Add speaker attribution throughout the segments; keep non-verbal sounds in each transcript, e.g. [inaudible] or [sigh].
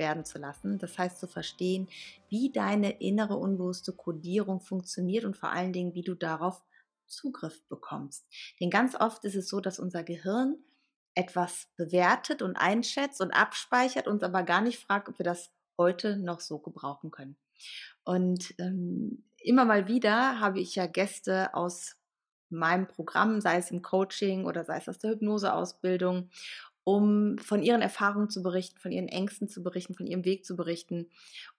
Speaker 1: werden zu lassen. Das heißt zu verstehen, wie deine innere unbewusste Kodierung funktioniert und vor allen Dingen, wie du darauf Zugriff bekommst. Denn ganz oft ist es so, dass unser Gehirn etwas bewertet und einschätzt und abspeichert, uns aber gar nicht fragt, ob wir das heute noch so gebrauchen können. Und ähm, immer mal wieder habe ich ja Gäste aus meinem Programm, sei es im Coaching oder sei es aus der Hypnoseausbildung, um von ihren Erfahrungen zu berichten, von ihren Ängsten zu berichten, von ihrem Weg zu berichten,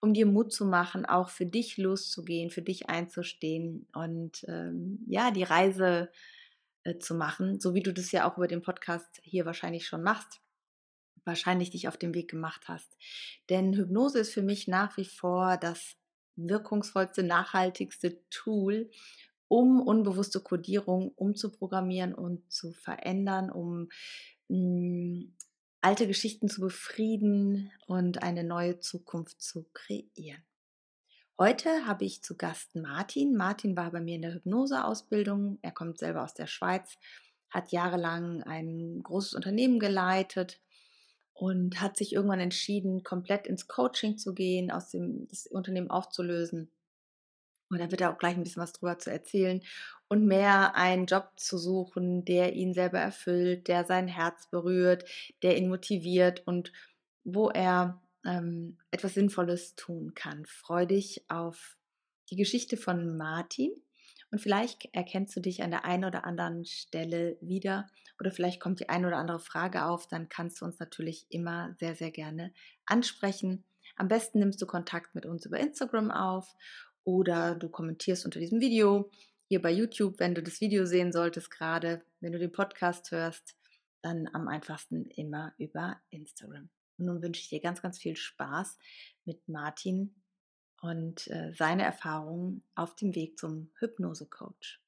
Speaker 1: um dir Mut zu machen, auch für dich loszugehen, für dich einzustehen und ähm, ja, die Reise äh, zu machen, so wie du das ja auch über den Podcast hier wahrscheinlich schon machst, wahrscheinlich dich auf den Weg gemacht hast. Denn Hypnose ist für mich nach wie vor das wirkungsvollste, nachhaltigste Tool, um unbewusste Kodierung umzuprogrammieren und zu verändern, um mh, alte Geschichten zu befrieden und eine neue Zukunft zu kreieren. Heute habe ich zu Gast Martin. Martin war bei mir in der Hypnoseausbildung. Er kommt selber aus der Schweiz, hat jahrelang ein großes Unternehmen geleitet und hat sich irgendwann entschieden, komplett ins Coaching zu gehen, aus dem das Unternehmen aufzulösen. Und da wird er auch gleich ein bisschen was drüber zu erzählen und mehr einen Job zu suchen, der ihn selber erfüllt, der sein Herz berührt, der ihn motiviert und wo er ähm, etwas Sinnvolles tun kann. Freu dich auf die Geschichte von Martin und vielleicht erkennst du dich an der einen oder anderen Stelle wieder oder vielleicht kommt die eine oder andere Frage auf, dann kannst du uns natürlich immer sehr, sehr gerne ansprechen. Am besten nimmst du Kontakt mit uns über Instagram auf oder du kommentierst unter diesem Video hier bei YouTube, wenn du das Video sehen solltest gerade, wenn du den Podcast hörst, dann am einfachsten immer über Instagram. Und nun wünsche ich dir ganz, ganz viel Spaß mit Martin und äh, seine Erfahrungen auf dem Weg zum Hypnose-Coach.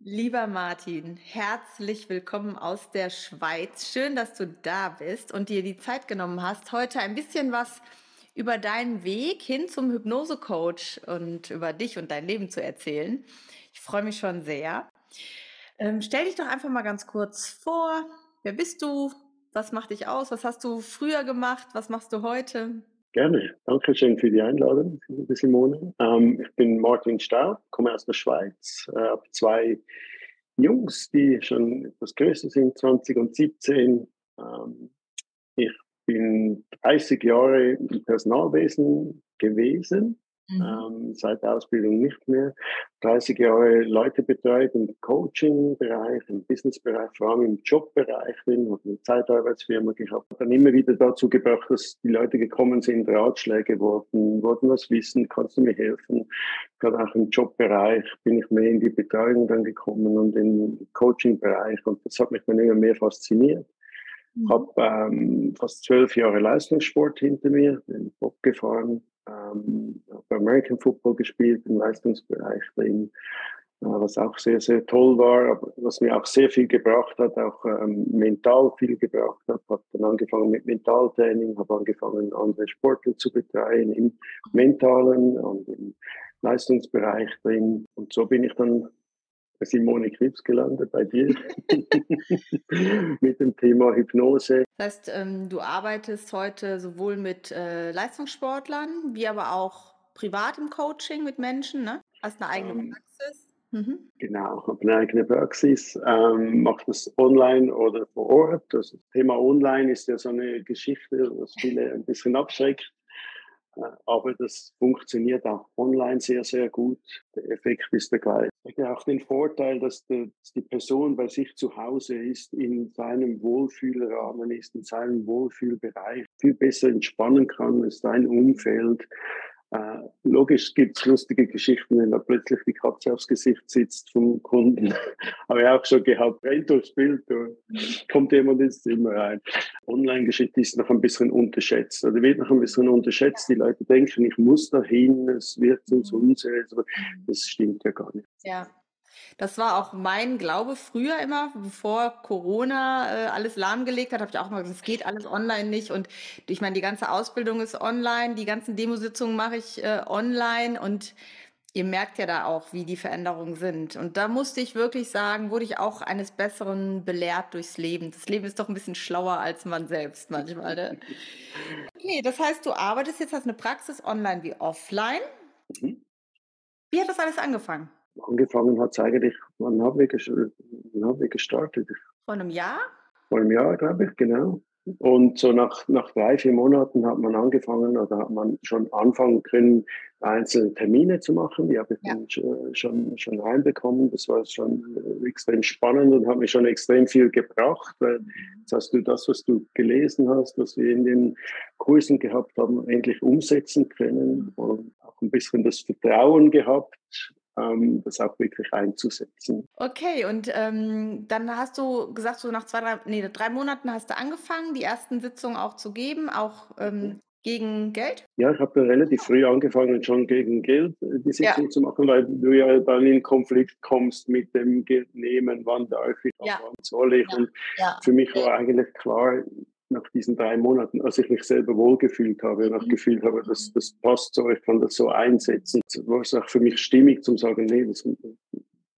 Speaker 1: Lieber Martin, herzlich willkommen aus der Schweiz. Schön, dass du da bist und dir die Zeit genommen hast, heute ein bisschen was über deinen Weg hin zum Hypnose-Coach und über dich und dein Leben zu erzählen. Ich freue mich schon sehr. Ähm, stell dich doch einfach mal ganz kurz vor. Wer bist du? Was macht dich aus? Was hast du früher gemacht? Was machst du heute?
Speaker 2: Gerne. Dankeschön für die Einladung, liebe Simone. Ähm, ich bin Martin Staub, komme aus der Schweiz, äh, habe zwei Jungs, die schon etwas größer sind, 20 und 17. Ähm, ich bin 30 Jahre im Personalwesen gewesen,
Speaker 1: Mhm.
Speaker 2: ähm, seit der Ausbildung nicht mehr. 30 Jahre Leute betreut im Coaching-Bereich, im Business-Bereich, vor allem im Jobbereich drin, habe eine Zeitarbeitsfirma gehabt. Dann immer wieder dazu gebracht, dass die Leute gekommen sind, Ratschläge wollten, wollten was wissen, kannst du mir helfen? Gerade auch im Jobbereich bin ich mehr in die Betreuung dann gekommen und im Coaching-Bereich und das hat mich dann immer mehr fasziniert. Habe ähm, fast zwölf Jahre Leistungssport hinter mir, bin Bob gefahren, ähm, habe American Football gespielt im Leistungsbereich drin, äh, was auch sehr, sehr toll war, aber was mir auch sehr viel gebracht hat, auch ähm, mental viel gebracht hat. Habe dann angefangen mit Mentaltraining, habe angefangen, andere Sportler zu betreuen im mentalen und im Leistungsbereich drin. Und so bin ich dann Simone Krebs gelandet, bei dir, [laughs] mit dem Thema Hypnose.
Speaker 1: Das heißt, ähm, du arbeitest heute sowohl mit äh, Leistungssportlern wie aber auch privat im Coaching mit Menschen, ne? Hast eine eigene
Speaker 2: Ähm,
Speaker 1: Praxis. Mhm.
Speaker 2: Genau, ich habe eine eigene Praxis, ähm, mache das online oder vor Ort. Das Thema online ist ja so eine Geschichte, was viele ein bisschen abschreckt. Äh, Aber das funktioniert auch online sehr, sehr gut. Der Effekt ist der gleiche. Hat ja auch den Vorteil, dass die, dass die Person bei sich zu Hause ist, in seinem Wohlfühlrahmen ist, in seinem Wohlfühlbereich, viel besser entspannen kann, ist sein Umfeld Äh, logisch gibt es lustige Geschichten, wenn da plötzlich die Katze aufs Gesicht sitzt vom Kunden. [laughs] Habe ich auch schon gehabt. Rennt durchs Bild, kommt jemand ins Zimmer rein. Online-Geschichte ist noch ein bisschen unterschätzt. Oder wird noch ein bisschen unterschätzt. Die Leute denken, ich muss dahin, es wird uns unseriös. Aber das stimmt ja gar nicht.
Speaker 1: Ja. Das war auch mein Glaube früher immer, bevor Corona äh, alles lahmgelegt hat, habe ich auch mal gesagt, es geht alles online nicht. Und ich meine, die ganze Ausbildung ist online, die ganzen Demositzungen mache ich äh, online und ihr merkt ja da auch, wie die Veränderungen sind. Und da musste ich wirklich sagen, wurde ich auch eines Besseren belehrt durchs Leben. Das Leben ist doch ein bisschen schlauer als man selbst manchmal. Ne? [laughs] Okay, das heißt, du arbeitest jetzt, hast eine Praxis online wie offline. Mhm. Wie hat das alles angefangen?
Speaker 2: Angefangen hat es eigentlich, wann haben wir, wann wir gestartet?
Speaker 1: Vor einem Jahr?
Speaker 2: Vor einem Jahr, glaube ich, genau. Und so nach, nach drei, vier Monaten hat man angefangen oder hat man schon anfangen können, einzelne Termine zu machen. Die habe ich ja. dann schon, schon reinbekommen. Das war schon extrem spannend und hat mir schon extrem viel gebracht, weil jetzt hast du das, was du gelesen hast, was wir in den Kursen gehabt haben, endlich umsetzen können und auch ein bisschen das Vertrauen gehabt, ähm, das auch wirklich einzusetzen.
Speaker 1: Okay, und ähm, dann hast du gesagt, so nach zwei, drei, nee, drei Monaten hast du angefangen, die ersten Sitzungen auch zu geben, auch ähm, gegen Geld?
Speaker 2: Ja, ich habe relativ früh angefangen, schon gegen Geld äh, die Sitzung ja. zu machen, weil du ja dann in Konflikt kommst mit dem Geld nehmen, wann darf ich, ja. wann soll ich. Ja. Und für mich war eigentlich klar, nach diesen drei Monaten, als ich mich selber wohlgefühlt habe und auch mhm. gefühlt habe, dass das passt so, ich kann das so einsetzen, war es auch für mich stimmig zum sagen, nee, das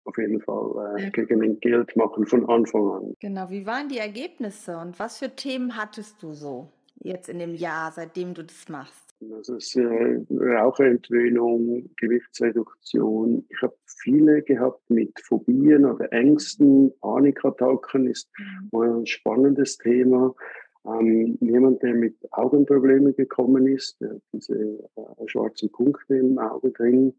Speaker 2: auf jeden Fall äh, gegen ein Geld machen von Anfang an.
Speaker 1: Genau, wie waren die Ergebnisse und was für Themen hattest du so jetzt in dem Jahr, seitdem du das machst?
Speaker 2: Also es ist äh, Raucherentwöhnung, Gewichtsreduktion. Ich habe viele gehabt mit Phobien oder Ängsten, Panikattacken ist mhm. ein spannendes Thema. Ähm, jemand, der mit Augenproblemen gekommen ist, der diese äh, schwarzen Punkte im Auge drin,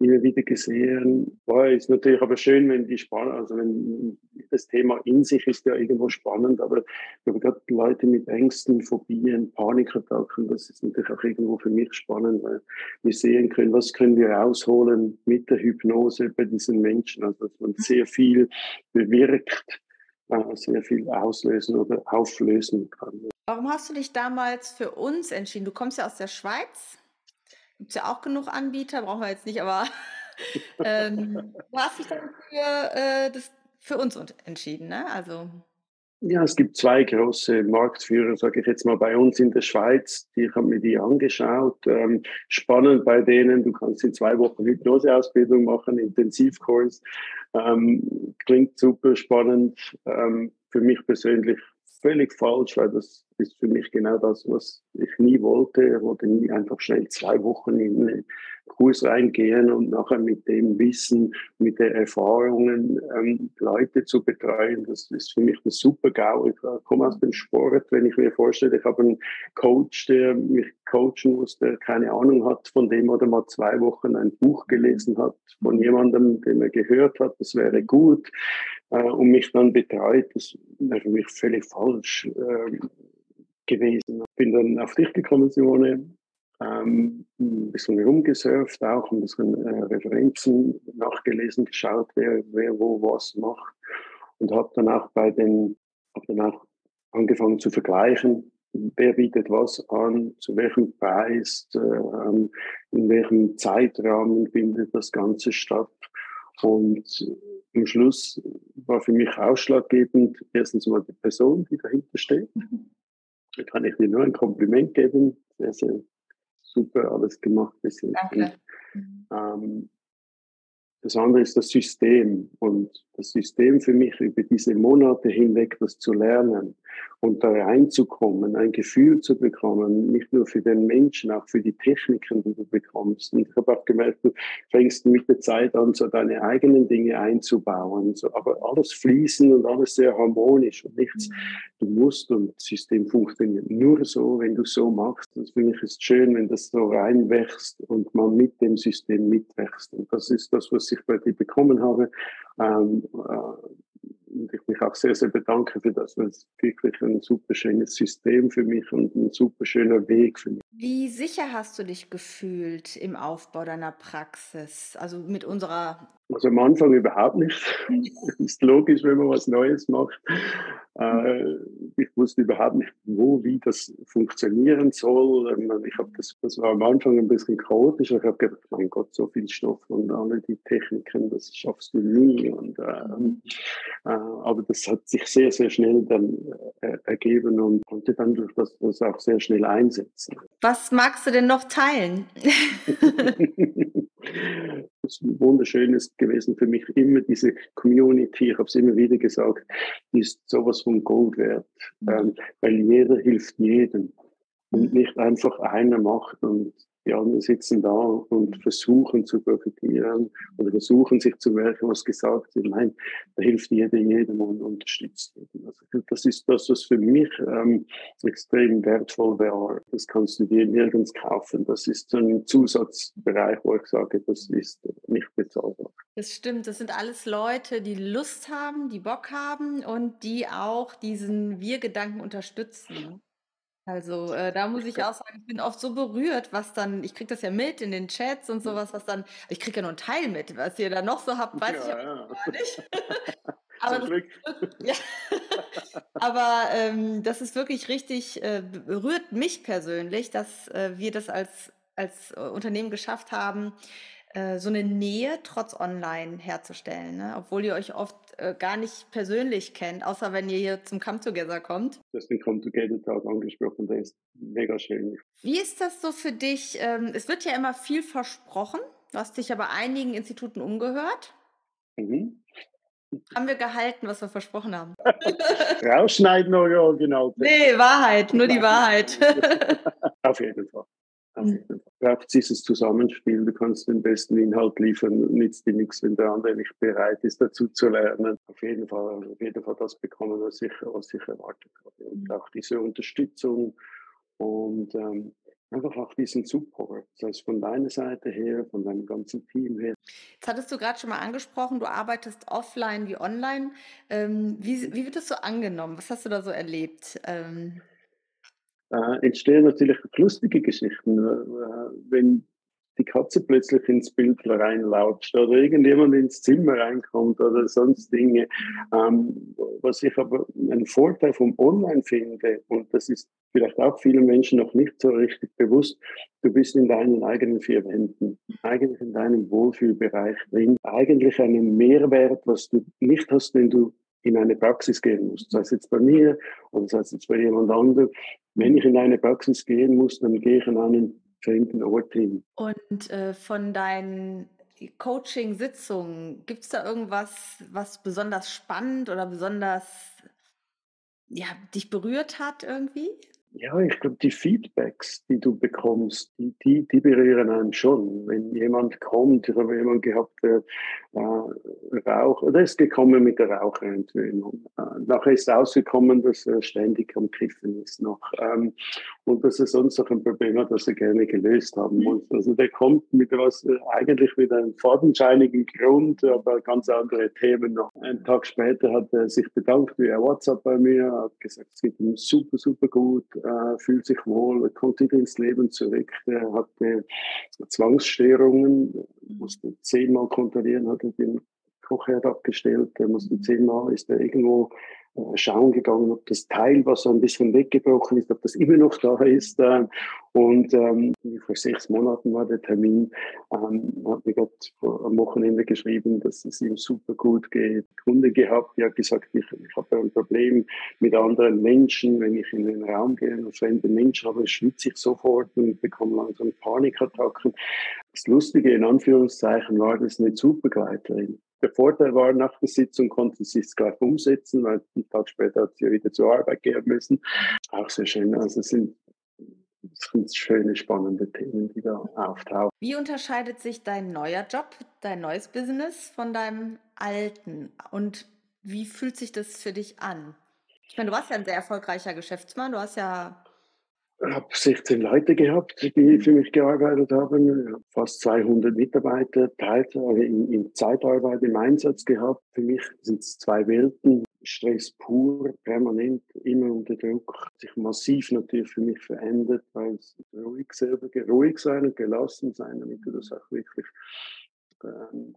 Speaker 2: immer wieder gesehen. Boah, ist natürlich aber schön, wenn die spannend, also wenn das Thema in sich ist ja irgendwo spannend, aber, aber gerade Leute mit Ängsten, Phobien, Panikattacken, das ist natürlich auch irgendwo für mich spannend, weil wir sehen können, was können wir rausholen mit der Hypnose bei diesen Menschen, also dass man sehr viel bewirkt sehr viel auslösen oder auflösen kann.
Speaker 1: Warum hast du dich damals für uns entschieden? Du kommst ja aus der Schweiz. Gibt es ja auch genug Anbieter, brauchen wir jetzt nicht, aber [laughs] ähm, du hast dich dann für, äh, das, für uns entschieden, ne? Also
Speaker 2: ja, es gibt zwei große Marktführer, sage ich jetzt mal, bei uns in der Schweiz. Die, ich habe mir die angeschaut. Ähm, spannend bei denen, du kannst in zwei Wochen Hypnoseausbildung machen, Intensivkurs. Ähm, klingt super spannend. Ähm, für mich persönlich völlig falsch, weil das ist für mich genau das, was ich nie wollte. Ich wollte nie einfach schnell zwei Wochen in einen Kurs reingehen und nachher mit dem Wissen, mit den Erfahrungen ähm, Leute zu betreuen. Das ist für mich ein super GAU. Ich komme aus dem Sport, wenn ich mir vorstelle, ich habe einen Coach, der mich coachen muss, der keine Ahnung hat von dem oder mal zwei Wochen ein Buch gelesen hat von jemandem, den er gehört hat, das wäre gut äh, und mich dann betreut. Das wäre für mich völlig falsch. Äh, gewesen. Bin dann auf dich gekommen, Simone, ähm, ein bisschen rumgesurft, auch ein bisschen äh, Referenzen nachgelesen, geschaut, wer, wer wo was macht und habe dann auch bei den, habe dann auch angefangen zu vergleichen, wer bietet was an, zu welchem Preis, äh, in welchem Zeitrahmen findet das Ganze statt. Und am Schluss war für mich ausschlaggebend erstens mal die Person, die dahinter steht. Mhm. Da kann ich dir nur ein Kompliment geben. Sehr, sehr super alles gemacht bis jetzt. Danke. Ähm, das andere ist das System und das System für mich über diese Monate hinweg das zu lernen und da reinzukommen, ein Gefühl zu bekommen, nicht nur für den Menschen, auch für die Techniken, die du bekommst. Und ich habe auch gemerkt, du fängst mit der Zeit an, so deine eigenen Dinge einzubauen, so, aber alles fließen und alles sehr harmonisch und nichts, du musst und das System funktioniert nur so, wenn du so machst. Das finde ich ist schön, wenn das so reinwächst und man mit dem System mitwächst. Und das ist das, was ich bei dir bekommen habe. Ähm, äh, und ich mich auch sehr, sehr bedanke für das, weil es wirklich ein super schönes System für mich und ein super schöner Weg für mich.
Speaker 1: Wie sicher hast du dich gefühlt im Aufbau deiner Praxis? Also mit unserer
Speaker 2: also am Anfang überhaupt nicht. [laughs] Ist logisch, wenn man was Neues macht. Äh, ich wusste überhaupt nicht, wo, wie das funktionieren soll. Ähm, ich habe das, das war am Anfang ein bisschen chaotisch. Ich habe gedacht, mein Gott, so viel Stoff und alle die Techniken, das schaffst du nie. Und, ähm, äh, aber das hat sich sehr, sehr schnell dann äh, ergeben und konnte dann durch das, das auch sehr schnell einsetzen.
Speaker 1: Was magst du denn noch teilen? [laughs]
Speaker 2: das Wunderschöne ist gewesen für mich immer diese Community, ich habe es immer wieder gesagt, ist sowas von Gold wert, ähm, weil jeder hilft jedem und nicht einfach einer macht und die anderen sitzen da und versuchen zu profitieren oder versuchen sich zu merken, was gesagt wird. Nein, da hilft jeder jedem und unterstützt jeden. Also das ist das, was für mich ähm, extrem wertvoll wäre. Das kannst du dir nirgends kaufen. Das ist so ein Zusatzbereich, wo ich sage, das ist nicht bezahlbar.
Speaker 1: Das stimmt. Das sind alles Leute, die Lust haben, die Bock haben und die auch diesen Wir-Gedanken unterstützen. Also, äh, da muss ich auch sagen, ich bin oft so berührt, was dann ich kriege das ja mit in den Chats und sowas, was dann ich kriege ja nur 'n Teil mit, was ihr da noch so habt, weiß ich
Speaker 2: Ja, ja.
Speaker 1: gar nicht. [laughs] Aber das ja. [laughs] Aber, ähm, das ist wirklich richtig äh, berührt mich persönlich, dass, äh, wir das als als, äh, Unternehmen geschafft haben, äh, so eine Nähe trotz online herzustellen, ne? Obwohl ihr euch oft, äh, gar nicht persönlich kennt, außer wenn ihr hier zum Come Together kommt.
Speaker 2: Du hast den Come-Together-Tag angesprochen, der ist mega schön.
Speaker 1: Wie ist das so für dich? Ähm, es wird ja immer viel versprochen. Du hast dich ja bei einigen Instituten umgehört.
Speaker 2: Mhm.
Speaker 1: Haben wir gehalten, was wir versprochen haben? [laughs]
Speaker 2: Rausschneiden oder original?
Speaker 1: Ne, Wahrheit, nur die Wahrheit. [laughs] [laughs]
Speaker 2: Auf jeden Fall. Auf
Speaker 1: Mhm.
Speaker 2: jeden Fall. Braucht dieses Zusammenspiel. Du kannst den besten Inhalt liefern, nützt dir nichts, wenn der andere nicht bereit ist, dazu zu lernen. Auf jeden Fall, auf jeden Fall das bekommen, was ich, was ich erwartet habe. Und
Speaker 1: Mhm.
Speaker 2: auch diese Unterstützung und ähm, einfach auch diesen Support. Das heißt von deiner Seite her, von deinem ganzen Team her.
Speaker 1: Jetzt hattest du gerade schon mal angesprochen, du arbeitest offline wie online. Ähm, wie wie wird das so angenommen? Was hast du da so erlebt? Ähm
Speaker 2: äh, entstehen natürlich lustige Geschichten, äh, wenn die Katze plötzlich ins Bild reinlatscht oder irgendjemand ins Zimmer reinkommt oder sonst Dinge. Ähm, was ich aber einen Vorteil vom Online finde, und das ist vielleicht auch vielen Menschen noch nicht so richtig bewusst, du bist in deinen eigenen vier Wänden, eigentlich in deinem Wohlfühlbereich drin, eigentlich einen Mehrwert, was du nicht hast, wenn du in eine Praxis gehen musst, sei es jetzt bei mir oder sei es jetzt bei jemand anderem. Wenn ich in eine Praxis gehen muss, dann gehe ich an einen fremden Ort hin.
Speaker 1: Und, äh, von deinen Coaching-Sitzungen, gibt's da irgendwas, was besonders spannend oder besonders, ja, dich berührt hat irgendwie?
Speaker 2: Ja, ich glaube, die Feedbacks, die du bekommst, die, die, die berühren einen schon. Wenn jemand kommt, ich habe jemanden gehabt, der Rauch, oder ist gekommen mit der Raucherentwöhnung. Äh, nachher ist rausgekommen, dass er ständig am Kiffen ist noch. Ähm, und dass er sonst noch ein Problem hat, das er gerne gelöst haben
Speaker 1: Mhm.
Speaker 2: muss. Also der kommt mit was, äh, eigentlich mit einem fadenscheinigen Grund, aber ganz andere Themen noch. Einen Tag später hat er sich bedankt via WhatsApp bei mir, hat gesagt, es geht ihm super, super gut, äh, fühlt sich wohl, er kommt wieder ins Leben zurück. Er hatte Zwangsstörungen, musste zehnmal kontrollieren, hat er den Kochherd abgestellt, er musste zehnmal, ist er irgendwo schauen gegangen, ob das Teil, was so ein bisschen weggebrochen ist, ob das immer noch da ist. Äh, und ähm, vor sechs Monaten war der Termin, ähm, hat mir gerade am Wochenende geschrieben, dass es ihm super gut geht. Kunde gehabt, die hat gesagt, ich, ich habe ein Problem mit anderen Menschen. Wenn ich in den Raum gehe und fremde Menschen habe, schwitze ich sofort und bekomme langsam Panikattacken. Das Lustige in Anführungszeichen war, das eine Supergleiterin. Der Vorteil war, nach der Sitzung konnte sie es gleich umsetzen, weil einen Tag später hat sie wieder zur Arbeit gehen müssen. Auch sehr schön. Also es sind, es sind schöne, spannende Themen, die da auftauchen.
Speaker 1: Wie unterscheidet sich dein neuer Job, dein neues Business von deinem alten? Und wie fühlt sich das für dich an? Ich meine, du warst ja ein sehr erfolgreicher Geschäftsmann. Du hast ja
Speaker 2: habe 16 Leute gehabt, die für mich gearbeitet haben, fast 200 Mitarbeiter, Teilzeit, in, in Zeitarbeit im Einsatz gehabt. Für mich sind es zwei Welten. Stress pur, permanent, immer unter Druck, sich massiv natürlich für mich verändert, weil es ruhig selber, ruhig sein und gelassen sein, damit du das auch wirklich ähm,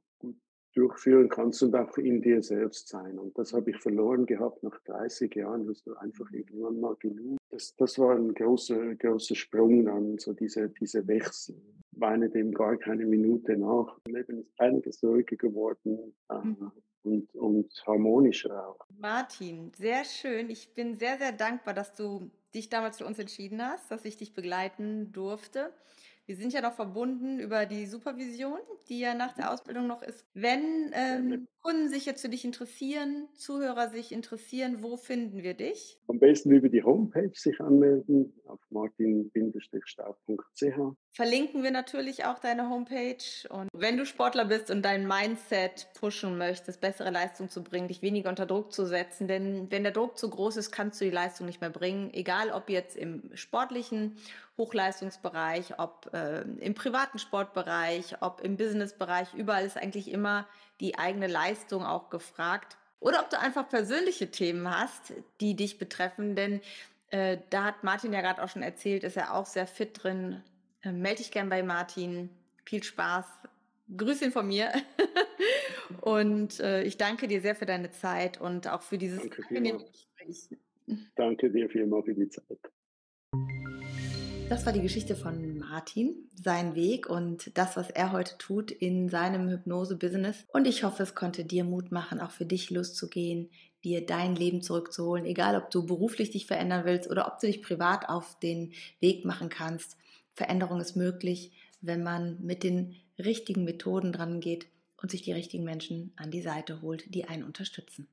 Speaker 2: durchführen kannst und auch in dir selbst sein. Und das habe ich verloren gehabt nach 30 Jahren, hast du einfach irgendwann mal genug. Das, das war ein großer, großer Sprung dann, so diese, diese Wechsel. Weine dem gar keine Minute nach. Das Leben ist einiges ruhiger geworden. Ähm, mhm und, und harmonischer auch.
Speaker 1: Martin, sehr schön. Ich bin sehr, sehr dankbar, dass du dich damals für uns entschieden hast, dass ich dich begleiten durfte. Wir sind ja noch verbunden über die Supervision, die ja nach der Ausbildung noch ist. Wenn ähm, Kunden sich jetzt für dich interessieren, Zuhörer sich interessieren, wo finden wir dich?
Speaker 2: Am besten über die Homepage sich anmelden auf martin-staub.ch.
Speaker 1: Verlinken wir natürlich auch deine Homepage. Und wenn du Sportler bist und dein Mindset pushen möchtest, bessere Leistung zu bringen, dich weniger unter Druck zu setzen, denn wenn der Druck zu groß ist, kannst du die Leistung nicht mehr bringen, egal ob jetzt im sportlichen Hochleistungsbereich, ob äh, im privaten Sportbereich, ob im Businessbereich, überall ist eigentlich immer die eigene Leistung auch gefragt. Oder ob du einfach persönliche Themen hast, die dich betreffen, denn äh, da hat Martin ja gerade auch schon erzählt, ist er auch sehr fit drin. Äh, melde dich gern bei Martin. Viel Spaß. Grüß ihn von mir. [laughs] und äh, ich danke dir sehr für deine Zeit und auch für dieses
Speaker 2: angenehme Gespräch. Danke dir vielmals für die Zeit.
Speaker 1: Das war die Geschichte von Martin, sein Weg und das, was er heute tut in seinem Hypnose-Business. Und ich hoffe, es konnte dir Mut machen, auch für dich loszugehen, dir dein Leben zurückzuholen, egal ob du beruflich dich verändern willst oder ob du dich privat auf den Weg machen kannst. Veränderung ist möglich, wenn man mit den richtigen Methoden dran geht und sich die richtigen Menschen an die Seite holt, die einen unterstützen.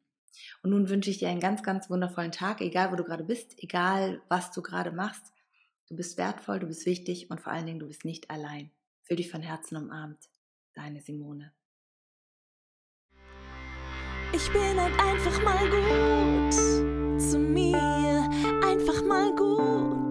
Speaker 1: Und nun wünsche ich dir einen ganz, ganz wundervollen Tag, egal wo du gerade bist, egal was du gerade machst. Du bist wertvoll, du bist wichtig und vor allen Dingen, du bist nicht allein. Fühl dich von Herzen umarmt. Deine Simone.
Speaker 3: Ich bin halt einfach mal gut zu mir, einfach mal gut.